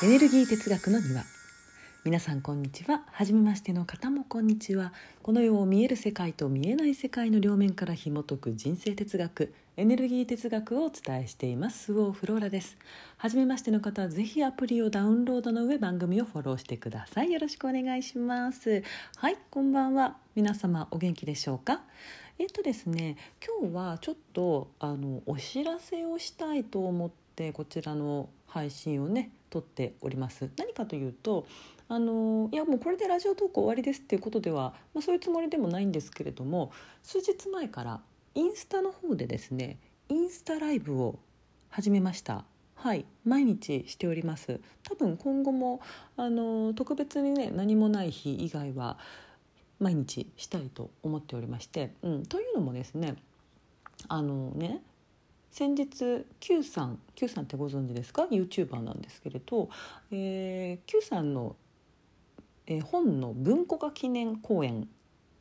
エネルギー哲学の庭。皆さんこんにちは。初めましての方もこんにちは。この世を見える世界と見えない世界の両面から紐解く人生哲学エネルギー哲学をお伝えしています。スオーフローラです。初めましての方はぜひアプリをダウンロードの上番組をフォローしてください。よろしくお願いします。はいこんばんは。皆様お元気でしょうか？えっとですね今日はちょっとあのお知らせをしたいと思ってこちらの配信をね撮っております。何かというとあのいやもうこれでラジオトーク終わりですっていうことでは、まあ、そういうつもりでもないんですけれども数日前からインスタの方でですねインスタライブを始めました。はい毎日しております。多分今後もあの特別にね何もない日以外は毎日したいと思っておりまして、うん、というのもですねあのね先日 Q さん Q さんってご存知ですか？YouTuber なんですけれど、えー、Q さんの、えー、本の文庫化記念講演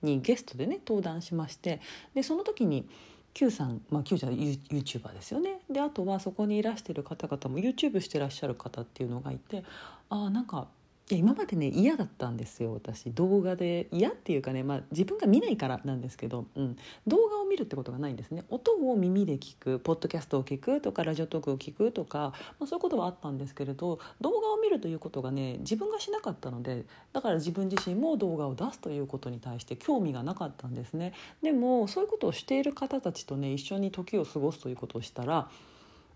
にゲストでね登壇しましてでその時に Q さん、まあ、Q じゃ YouTuber ですよね。であとはそこにいらしてる方々も YouTube してらっしゃる方っていうのがいてああなんかいや今までね嫌だったんですよ私。動画で。嫌っていうかね、まあ、自分が見ないからなんですけど、うん、動画を見るってことがないんですね。音を耳で聞くポッドキャストを聞くとかラジオトークを聞くとか、まあ、そういうことはあったんですけれど動画を見るということがね自分がしなかったのでだから自分自身も動画を出すということに対して興味がなかったんですね。でもそういうことをしている方たちとね一緒に時を過ごすということをしたら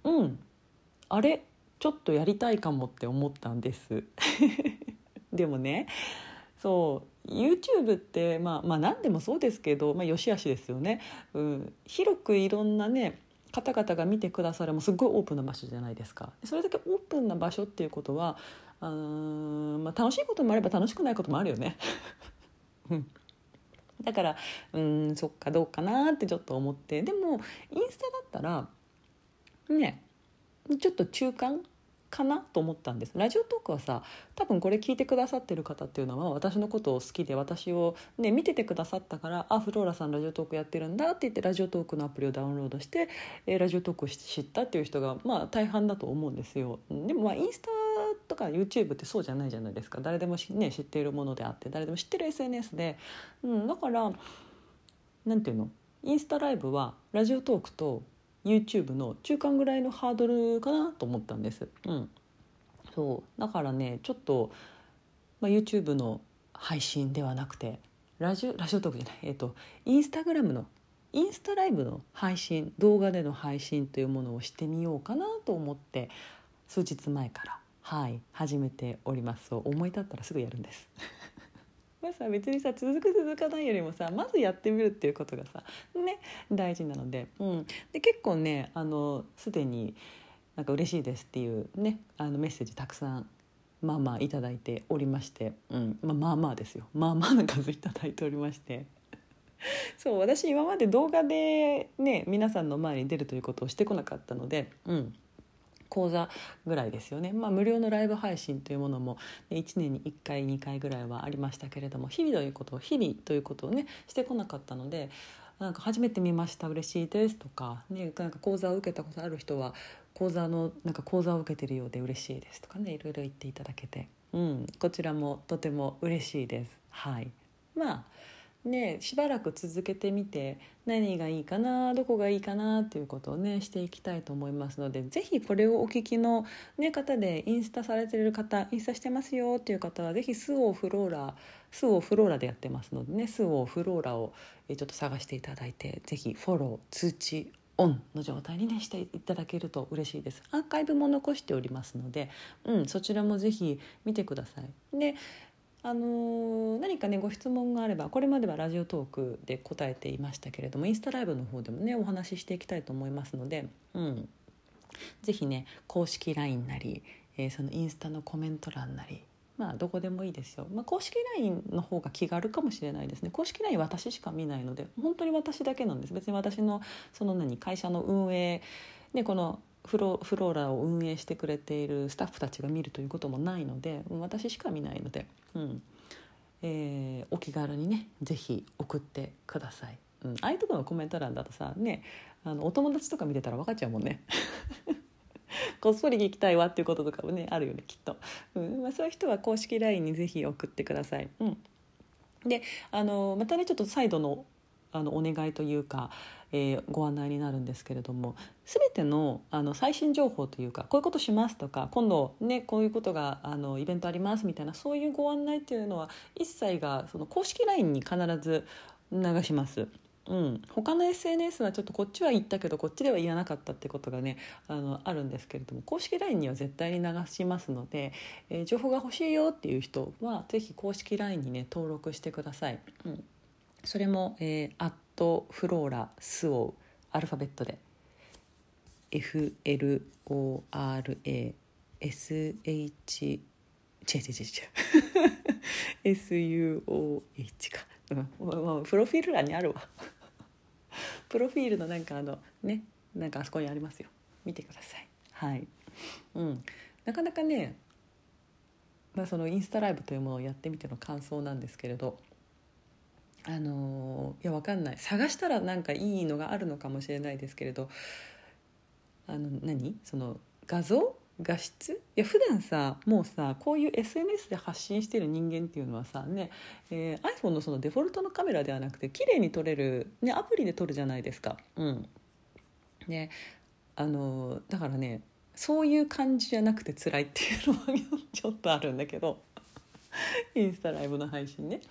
うんあれちょっとやりたいかもって思ったんです。でもねそう YouTube ってまあまあ何でもそうですけど、まあ、よしあしですよね、うん、広くいろんなね方々が見てくださるもすごいオープンな場所じゃないですか。それだけオープンな場所っていうことはあまあ、楽しいこともあれば楽しくないこともあるよね。だからうんそっかどうかなってちょっと思って。でもインスタだったらねちょっと中間かなと思ったんです。ラジオトークはさ多分これ聞いてくださってる方っていうのは私のことを好きで私を、ね、見ててくださったから「あフローラさんラジオトークやってるんだ」って言ってラジオトークのアプリをダウンロードして、えー、ラジオトークを知ったっていう人がまあ大半だと思うんですよ。でもまあインスタとか YouTube ってそうじゃないじゃないですか。誰でもね、知っているものであって誰でも知ってる SNS で、うん、だからなんていうの？インスタライブはラジオトークと YouTube の中間ぐらいのハードルかなと思ったんです。うん、そうだからねちょっと、まあ、YouTube の配信ではなくてラジオラジオトークじゃないえっ、とインスタグラムのインスタライブの配信動画での配信というものをしてみようかなと思って数日前からはい始めております思い立ったらすぐやるんです。まあさ別にさ続く続かないよりもさまずやってみるっていうことがさね大事なので,、うん、で結構ねあのすでになんか嬉しいですっていうねあのメッセージたくさんまあまあいただいておりまして、うん。まあ、まあまあですよ。まあまあな数いただいておりまして。そう私今まで動画でね皆さんの前に出るということをしてこなかったので、うん、講座ぐらいですよね、まあ、無料のライブ配信というものも1年に1回2回ぐらいはありましたけれども日々ということを日々ということをねしてこなかったのでなんか初めて見ました嬉しいですとか,、ね、なんか講座を受けたことある人は講座のなんか講座を受けてるようで嬉しいですとかねいろいろ言っていただけて、うん、こちらもとても嬉しいです。はい。まあね、しばらく続けてみて何がいいかなどこがいいかなっていうことをねしていきたいと思いますので是非これをお聞きの、ね、方でインスタされてる方インスタしてますよっていう方は是非スオーフローラスオーフローラでやってますのでねスオーフローラをちょっと探していただいて是非フォロー通知オンの状態にねしていただけると嬉しいです。アーカイブも残しておりますので、うん、そちらも是非見てください。であの何かねご質問があればこれまではラジオトークで答えていましたけれどもインスタライブの方でもねお話ししていきたいと思いますので、うん、ぜひね公式 LINE なり、えー、そのインスタのコメント欄なりまあどこでもいいですよ、まあ、公式 LINE の方が気軽かもしれないですね。公式 LINE 私しか見ないので本当に私だけなんです。別に私のその何会社の運営でこのフロフローラを運営してくれているスタッフたちが見るということもないので私しか見ないので、うんえー、お気軽にね是非送ってください。うん、ああいうとこのコメント欄だとさねあのお友達とか見てたら分かっちゃうもんね。こっそり聞きたいわっていうこととかもねあるよねきっと、うんまあ、そういう人は公式 LINE にぜひ送ってください。うん、であのまたねちょっと再度のあのお願いというか、えー、ご案内になるんですけれども全てのあの最新情報というかこういうことしますとか今度ねこういうことがあのイベントありますみたいなそういうご案内っていうのは一切がその公式 LINE に必ず流します。うん、他の SNS はちょっとこっちは言ったけどこっちでは言わなかったってことがねあのあるんですけれども公式 LINE には絶対に流しますので、えー、情報が欲しいよっていう人は是非公式 LINE にね登録してください。うんそれも、えー、アットフローラスオウアルファベットで FLORASH 違う違う違う違う。SUOH か、うん、プロフィール欄にあるわ。プロフィールのなんかあのねなんかあそこにありますよ。見てください。はい。うん。なかなかねまあそのインスタライブというものをやってみての感想なんですけれどあのいやわかんない。探したらなんかいいのがあるのかもしれないですけれど。あの何？その画像？画質？いや普段さもうさこういう SNS で発信してる人間っていうのはさね、えー、iPhone のそのデフォルトのカメラではなくて綺麗に撮れる、ね、アプリで撮るじゃないですか。うん、ねあのだからねそういう感じじゃなくて辛いっていうのは ちょっとあるんだけど。インスタライブの配信ね。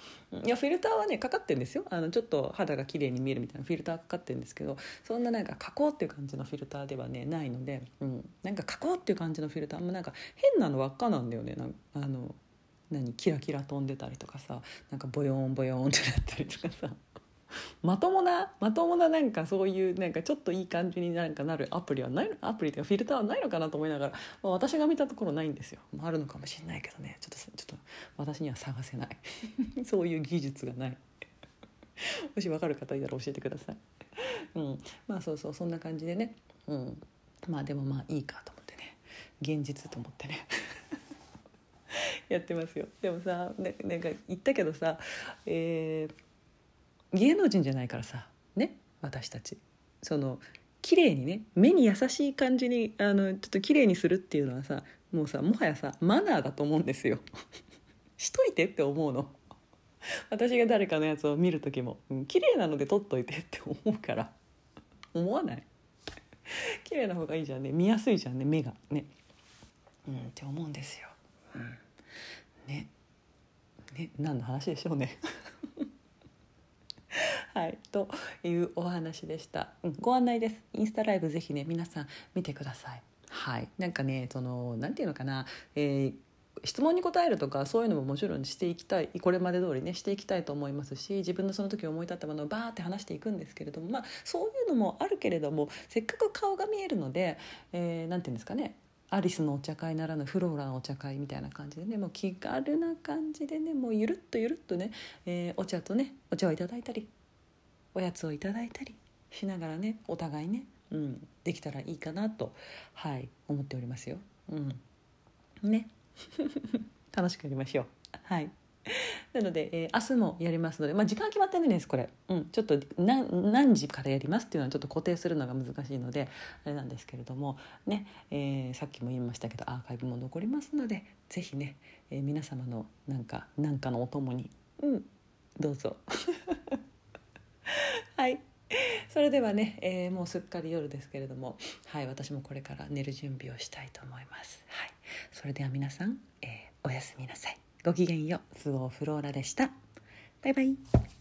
いやフィルターはねかかってんですよ。あのちょっと肌が綺麗に見えるみたいなフィルターかかってるんですけどそんななんか加工っていう感じのフィルターではねないので、うん、なんか加工っていう感じのフィルターもなんか変なの輪っかなんだよね。なんあの何キラキラ飛んでたりとかさなんかボヨンボヨンってなったりとかさ。まともなまともななんかそういうなんかちょっといい感じになんかなるアプリはないアプリというかフィルターはないのかなと思いながら、まあ、私が見たところないんですよ、まあ、あるのかもしれないけどね。ちょっとちょっと私には探せない。そういう技術がない。もし分かる方いたら教えてください、うん、まあそうそうそんな感じでね、うん、まあでもまあいいかと思ってね。現実と思ってね。やってますよ。でもさなんか言ったけどさえー芸能人じゃないからさね私たち。その綺麗にね目に優しい感じにあのちょっと綺麗にするっていうのはさもうさもはやさマナーだと思うんですよ。しといてって思うの。私が誰かのやつを見る時も、うん、綺麗なので撮っといてって思うから。思わない？綺麗な方がいいじゃんね。見やすいじゃんね目が。ね。うんって思うんですよ、うん、ね。ね何の話でしょうね。はい、というお話でした、うん、ご案内です。インスタライブぜひね皆さん見てください。はい。なんかねそのなんていうのかな、えー質問に答えるとかそういうのももちろんしていきたいこれまで通りねしていきたいと思いますし自分のその時思い立ったものをバーって話していくんですけれどもまあそういうのもあるけれどもせっかく顔が見えるので何、えー、て言うんですかね。アリスのお茶会ならぬフローラのお茶会みたいな感じでねもう気軽な感じでねもうゆるっとゆるっとね、えー、お茶とねお茶をいただいたりおやつをいただいたりしながらねお互いね、うん、できたらいいかなと、はい、思っておりますよ。うん、ね 楽しくやりましょう。はいなので、えー、明日もやりますので、まあ、時間決まってないですこれ、うん、ちょっと何時からやりますっていうのはちょっと固定するのが難しいのであれなんですけれどもね、えー、さっきも言いましたけどアーカイブも残りますので是非ね、えー、皆様のなんかなんかのお供に、うん、どうぞ。はい。それではね、えー、もうすっかり夜ですけれどもはい私もこれから寝る準備をしたいと思います。はい。それでは皆さん、えー、おやすみなさい。ごきげんよう。スオーフローラでした。バイバイ。